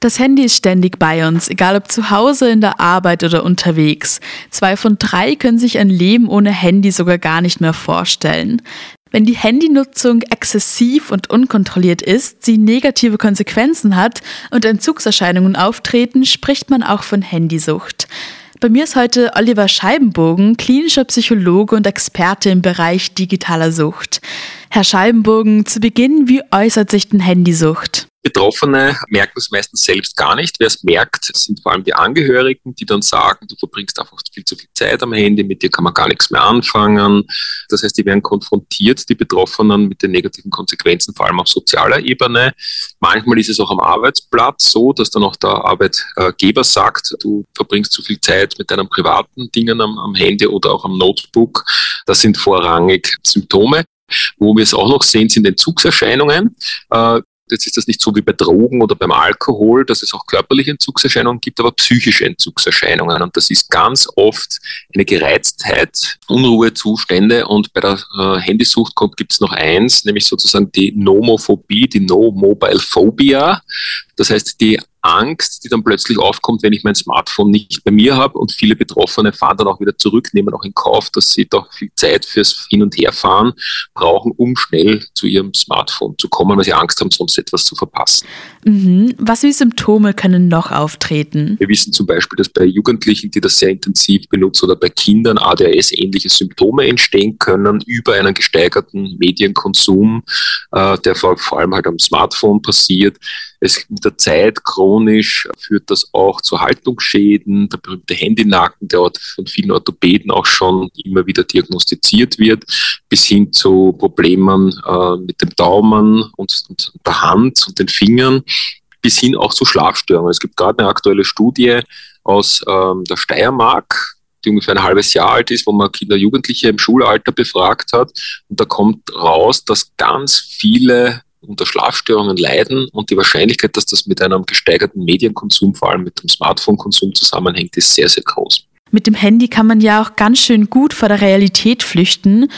Das Handy ist ständig bei uns, egal ob zu Hause, in der Arbeit oder unterwegs. Zwei von drei können sich ein Leben ohne Handy sogar gar nicht mehr vorstellen. Wenn die Handynutzung exzessiv und unkontrolliert ist, sie negative Konsequenzen hat und Entzugserscheinungen auftreten, spricht man auch von Handysucht. Bei mir ist heute Oliver Scheibenbogen, klinischer Psychologe und Experte im Bereich digitaler Sucht. Herr Scheibenbogen, zu Beginn, wie äußert sich denn Handysucht? Betroffene merken es meistens selbst gar nicht. Wer es merkt, sind vor allem die Angehörigen, die dann sagen, du verbringst einfach viel zu viel Zeit am Handy, mit dir kann man gar nichts mehr anfangen. Das heißt, die werden konfrontiert, die Betroffenen, mit den negativen Konsequenzen, vor allem auf sozialer Ebene. Manchmal ist es auch am Arbeitsplatz so, dass dann auch der Arbeitgeber sagt, du verbringst zu viel Zeit mit deinen privaten Dingen am, am Handy oder auch am Notebook. Das sind vorrangig Symptome. Wo wir es auch noch sehen, sind Entzugserscheinungen. Äh, Jetzt ist das nicht so wie bei Drogen oder beim Alkohol, dass es auch körperliche Entzugserscheinungen gibt, aber psychische Entzugserscheinungen. Und das ist ganz oft eine Gereiztheit, Unruhezustände. Und bei der äh, Handysucht gibt es noch eins, nämlich sozusagen die Nomophobie, die No-Mobile Phobia. Das heißt, die Angst, die dann plötzlich aufkommt, wenn ich mein Smartphone nicht bei mir habe und viele Betroffene fahren dann auch wieder zurück, nehmen auch in Kauf, dass sie doch viel Zeit fürs Hin- und Herfahren brauchen, um schnell zu ihrem Smartphone zu kommen, weil sie Angst haben, sonst etwas zu verpassen. Mhm. Was für Symptome können noch auftreten? Wir wissen zum Beispiel, dass bei Jugendlichen, die das sehr intensiv benutzen oder bei Kindern ADHS-ähnliche Symptome entstehen können über einen gesteigerten Medienkonsum, äh, der vor, vor allem halt am Smartphone passiert. Es mit der Zeit chronisch führt das auch zu Haltungsschäden. Der berühmte Handynacken, der von vielen Orthopäden auch schon immer wieder diagnostiziert wird, bis hin zu Problemen äh, mit dem Daumen und, der Hand und den Fingern, bis hin auch zu Schlafstörungen. Es gibt gerade eine aktuelle Studie aus ähm, der Steiermark, die ungefähr ein halbes Jahr alt ist, wo man Kinder, Jugendliche im Schulalter befragt hat. Und da kommt raus, dass ganz viele unter Schlafstörungen leiden und die Wahrscheinlichkeit, dass das mit einem gesteigerten Medienkonsum, vor allem mit dem Smartphone-Konsum zusammenhängt, ist sehr, sehr groß. Mit dem Handy kann man ja auch ganz schön gut vor der Realität flüchten.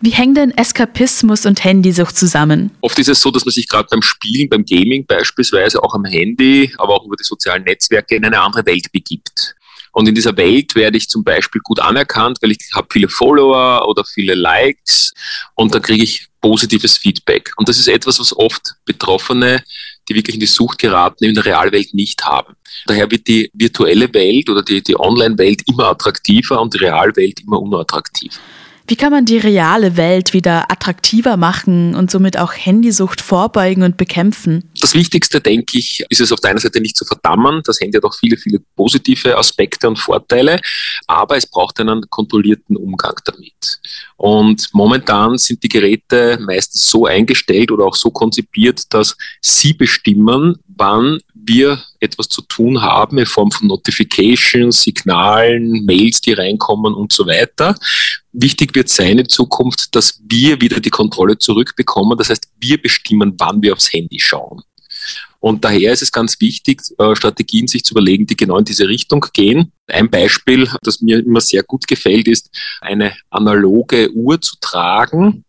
Wie hängen denn Eskapismus und Handysucht zusammen? Oft ist es so, dass man sich gerade beim Spielen, beim Gaming beispielsweise, auch am Handy, aber auch über die sozialen Netzwerke in eine andere Welt begibt. Und in dieser Welt werde ich zum Beispiel gut anerkannt, weil ich habe viele Follower oder viele Likes und da kriege ich positives Feedback. Und das ist etwas, was oft Betroffene, die wirklich in die Sucht geraten, in der Realwelt nicht haben. Daher wird die virtuelle Welt oder die, die Online-Welt immer attraktiver und die Realwelt immer unattraktiver. Wie kann man die reale Welt wieder attraktiver machen und somit auch Handysucht vorbeugen und bekämpfen? Das Wichtigste, denke ich, ist es auf der einen Seite nicht zu verdammen. Das Handy hat auch viele, viele positive Aspekte und Vorteile, aber es braucht einen kontrollierten Umgang damit. Und momentan sind die Geräte meistens so eingestellt oder auch so konzipiert, dass sie bestimmen, wann wir etwas zu tun haben in Form von Notifications, Signalen, Mails, die reinkommen und so weiter. Wichtig wird sein in Zukunft, dass wir wieder die Kontrolle zurückbekommen. Das heißt, wir bestimmen, wann wir aufs Handy schauen. Und daher ist es ganz wichtig, äh, Strategien sich zu überlegen, die genau in diese Richtung gehen. Ein Beispiel, das mir immer sehr gut gefällt, ist, eine analoge Uhr zu tragen,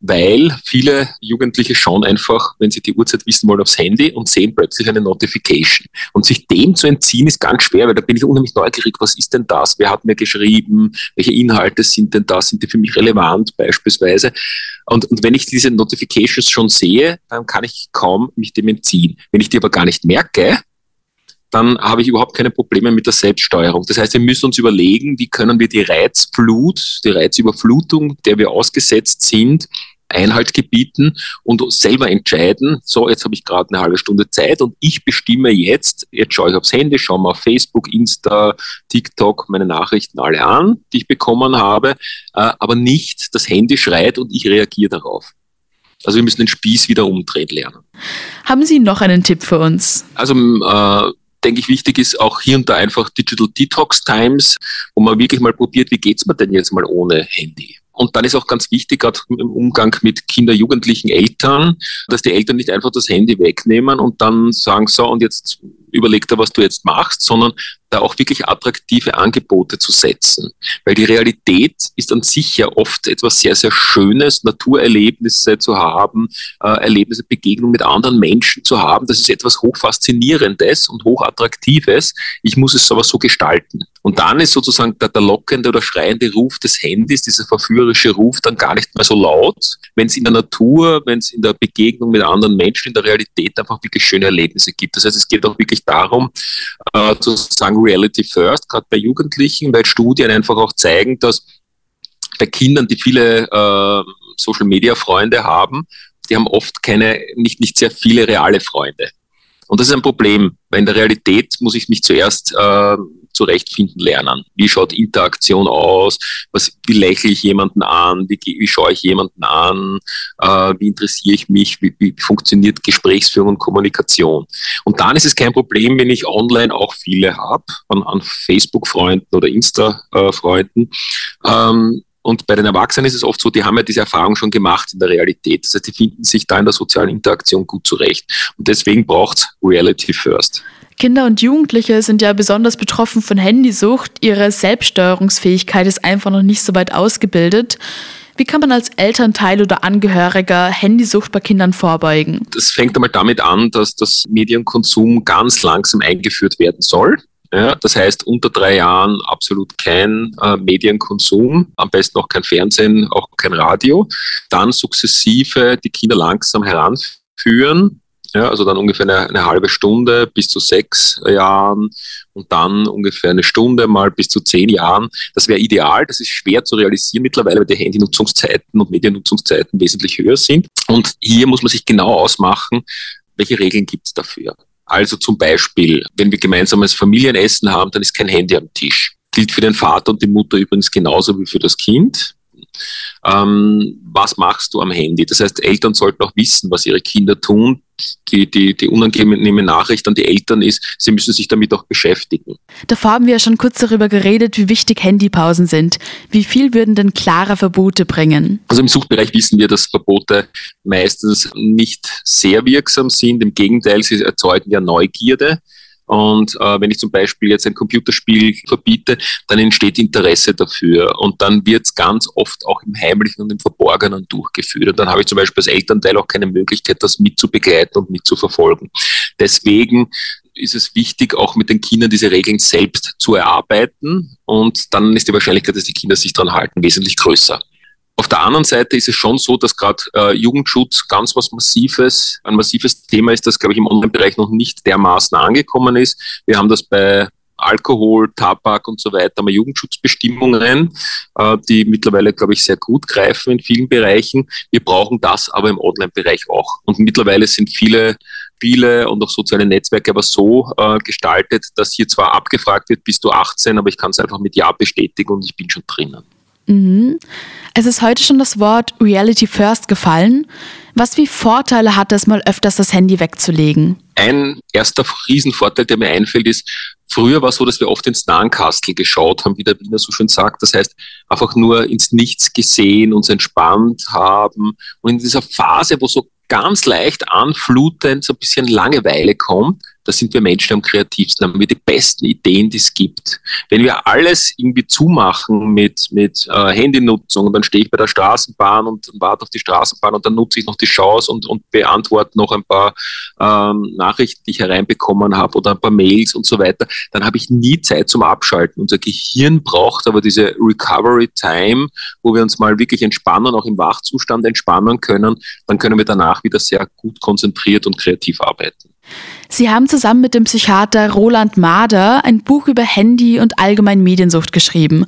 weil viele Jugendliche schauen einfach, wenn sie die Uhrzeit wissen wollen, aufs Handy und sehen plötzlich eine Notification. Und sich dem zu entziehen ist ganz schwer, weil da bin ich unheimlich neugierig, was ist denn das? Wer hat mir geschrieben? Welche Inhalte sind denn da? Sind die für mich relevant beispielsweise? Und, und wenn ich diese Notifications schon sehe, dann kann ich kaum mich dem entziehen. Wenn ich die aber gar nicht merke, dann habe ich überhaupt keine Probleme mit der Selbststeuerung. Das heißt, wir müssen uns überlegen, wie können wir die Reizflut, die Reizüberflutung, der wir ausgesetzt sind, Einhalt gebieten und selber entscheiden, so, jetzt habe ich gerade eine halbe Stunde Zeit und ich bestimme jetzt, jetzt schaue ich aufs Handy, schaue mal auf Facebook, Insta, TikTok, meine Nachrichten alle an, die ich bekommen habe, äh, aber nicht das Handy schreit und ich reagiere darauf. Also wir müssen den Spieß wieder umdrehen lernen. Haben Sie noch einen Tipp für uns? Also äh, denke ich, wichtig ist auch hier und da einfach Digital Detox Times, wo man wirklich mal probiert, wie geht's mir denn jetzt mal ohne Handy? Und dann ist auch ganz wichtig, gerade im Umgang mit Kinder, Jugendlichen, Eltern, dass die Eltern nicht einfach das Handy wegnehmen und dann sagen, so, und jetzt überleg dir, was du jetzt machst, sondern da auch wirklich attraktive Angebote zu setzen. Weil die Realität ist an sich ja oft etwas sehr, sehr Schönes, Naturerlebnisse zu haben, äh, Erlebnisse, Begegnung mit anderen Menschen zu haben. Das ist etwas hochfaszinierendes und hochattraktives. Ich muss es aber so gestalten. Und dann ist sozusagen der, der lockende oder schreiende Ruf des Handys, dieser verführerische Ruf, dann gar nicht mehr so laut. Wenn es in der Natur, wenn es in der Begegnung mit anderen Menschen in der Realität einfach wirklich schöne Erlebnisse gibt. Das heißt, es geht auch wirklich darum, äh, zu sagen, Reality First, gerade bei Jugendlichen, weil Studien einfach auch zeigen, dass bei Kindern, die viele äh, Social Media Freunde haben, die haben oft keine, nicht, nicht sehr viele reale Freunde. Und das ist ein Problem, weil in der Realität muss ich mich zuerst äh, zurechtfinden lernen. Wie schaut Interaktion aus? Was, wie lächle ich jemanden an? Wie, wie schaue ich jemanden an? Äh, wie interessiere ich mich? Wie, wie funktioniert Gesprächsführung und Kommunikation? Und dann ist es kein Problem, wenn ich online auch viele habe, an, an Facebook-Freunden oder Insta-Freunden. Ähm, und bei den Erwachsenen ist es oft so, die haben ja diese Erfahrung schon gemacht in der Realität. Das heißt, die finden sich da in der sozialen Interaktion gut zurecht. Und deswegen braucht es Reality First. Kinder und Jugendliche sind ja besonders betroffen von Handysucht. Ihre Selbststeuerungsfähigkeit ist einfach noch nicht so weit ausgebildet. Wie kann man als Elternteil oder Angehöriger Handysucht bei Kindern vorbeugen? Das fängt einmal damit an, dass das Medienkonsum ganz langsam eingeführt werden soll. Ja, das heißt, unter drei Jahren absolut kein äh, Medienkonsum, am besten auch kein Fernsehen, auch kein Radio. Dann sukzessive die Kinder langsam heranführen, ja, also dann ungefähr eine, eine, halbe Stunde bis zu sechs Jahren und dann ungefähr eine Stunde mal bis zu zehn Jahren. Das wäre ideal. Das ist schwer zu realisieren mittlerweile, weil die Handynutzungszeiten und Mediennutzungszeiten wesentlich höher sind. Und hier muss man sich genau ausmachen, welche Regeln gibt es dafür. Also zum Beispiel, wenn wir gemeinsames Familienessen haben, dann ist kein Handy am Tisch. Gilt für den Vater und die Mutter übrigens genauso wie für das Kind. Ähm, was machst du am Handy? Das heißt, Eltern sollten auch wissen, was ihre Kinder tun. Die, die, die unangenehme Nachricht an die Eltern ist, sie müssen sich damit auch beschäftigen. Davor haben wir ja schon kurz darüber geredet, wie wichtig Handypausen sind. Wie viel würden denn klare Verbote bringen? Also im Suchtbereich wissen wir, dass Verbote meistens nicht sehr wirksam sind. Im Gegenteil, sie erzeugen ja Neugierde. Und äh, wenn ich zum Beispiel jetzt ein Computerspiel verbiete, dann entsteht Interesse dafür. Und dann wird es ganz oft auch im Heimlichen und im Verborgenen durchgeführt. Und dann habe ich zum Beispiel als Elternteil auch keine Möglichkeit, das mitzubegleiten und mitzuverfolgen. Deswegen ist es wichtig, auch mit den Kindern diese Regeln selbst zu erarbeiten. Und dann ist die Wahrscheinlichkeit, dass die Kinder sich daran halten, wesentlich größer. Der anderen Seite ist es schon so, dass gerade äh, Jugendschutz ganz was Massives, ein massives Thema ist, das, glaube ich, im Online-Bereich noch nicht dermaßen angekommen ist. Wir haben das bei Alkohol, Tabak und so weiter, wir Jugendschutzbestimmungen, äh, die mittlerweile, glaube ich, sehr gut greifen in vielen Bereichen. Wir brauchen das aber im Online-Bereich auch. Und mittlerweile sind viele Spiele und auch soziale Netzwerke aber so äh, gestaltet, dass hier zwar abgefragt wird, bist du 18, aber ich kann es einfach mit Ja bestätigen und ich bin schon drinnen. Mhm. Es ist heute schon das Wort Reality First gefallen. Was wie Vorteile hat es, mal öfters das Handy wegzulegen? Ein erster Riesenvorteil, der mir einfällt, ist, früher war es so, dass wir oft ins Nahenkastel geschaut haben, wie der Wiener so schön sagt. Das heißt, einfach nur ins Nichts gesehen, uns entspannt haben. Und in dieser Phase, wo so ganz leicht anflutend so ein bisschen Langeweile kommt, da sind wir Menschen am kreativsten, haben wir die besten Ideen, die es gibt. Wenn wir alles irgendwie zumachen mit, mit äh, Handynutzung, dann stehe ich bei der Straßenbahn und, und warte auf die Straßenbahn und dann nutze ich noch die Chance und, und beantworte noch ein paar ähm, Nachrichten, die ich hereinbekommen habe oder ein paar Mails und so weiter, dann habe ich nie Zeit zum Abschalten. Unser Gehirn braucht aber diese Recovery Time, wo wir uns mal wirklich entspannen, auch im Wachzustand entspannen können. Dann können wir danach wieder sehr gut konzentriert und kreativ arbeiten. Sie haben zusammen mit dem Psychiater Roland Mader ein Buch über Handy und allgemein Mediensucht geschrieben.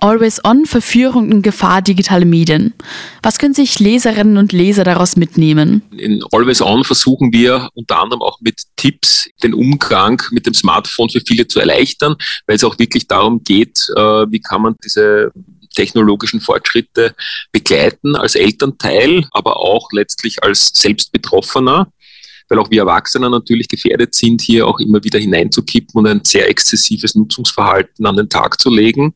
Always On, Verführung und Gefahr digitale Medien. Was können sich Leserinnen und Leser daraus mitnehmen? In Always On versuchen wir unter anderem auch mit Tipps den Umgang mit dem Smartphone für viele zu erleichtern, weil es auch wirklich darum geht, äh, wie kann man diese technologischen Fortschritte begleiten als Elternteil, aber auch letztlich als Selbstbetroffener weil auch wir Erwachsene natürlich gefährdet sind, hier auch immer wieder hineinzukippen und ein sehr exzessives Nutzungsverhalten an den Tag zu legen.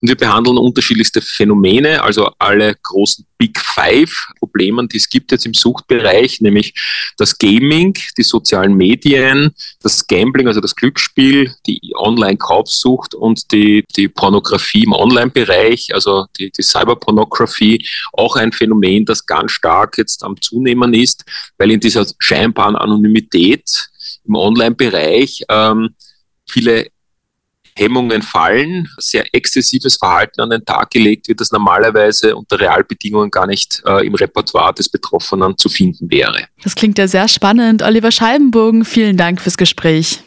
Und wir behandeln unterschiedlichste Phänomene, also alle großen Big Five Problemen, die es gibt jetzt im Suchtbereich, nämlich das Gaming, die sozialen Medien, das Gambling, also das Glücksspiel, die Online-Kaufsucht und die, die Pornografie im Online-Bereich, also die, die Cyberpornografie, auch ein Phänomen, das ganz stark jetzt am Zunehmen ist, weil in dieser scheinbaren Anonymität im Online-Bereich ähm, viele Hemmungen fallen, sehr exzessives Verhalten an den Tag gelegt wird, das normalerweise unter Realbedingungen gar nicht äh, im Repertoire des Betroffenen zu finden wäre. Das klingt ja sehr spannend. Oliver Scheibenbogen, vielen Dank fürs Gespräch.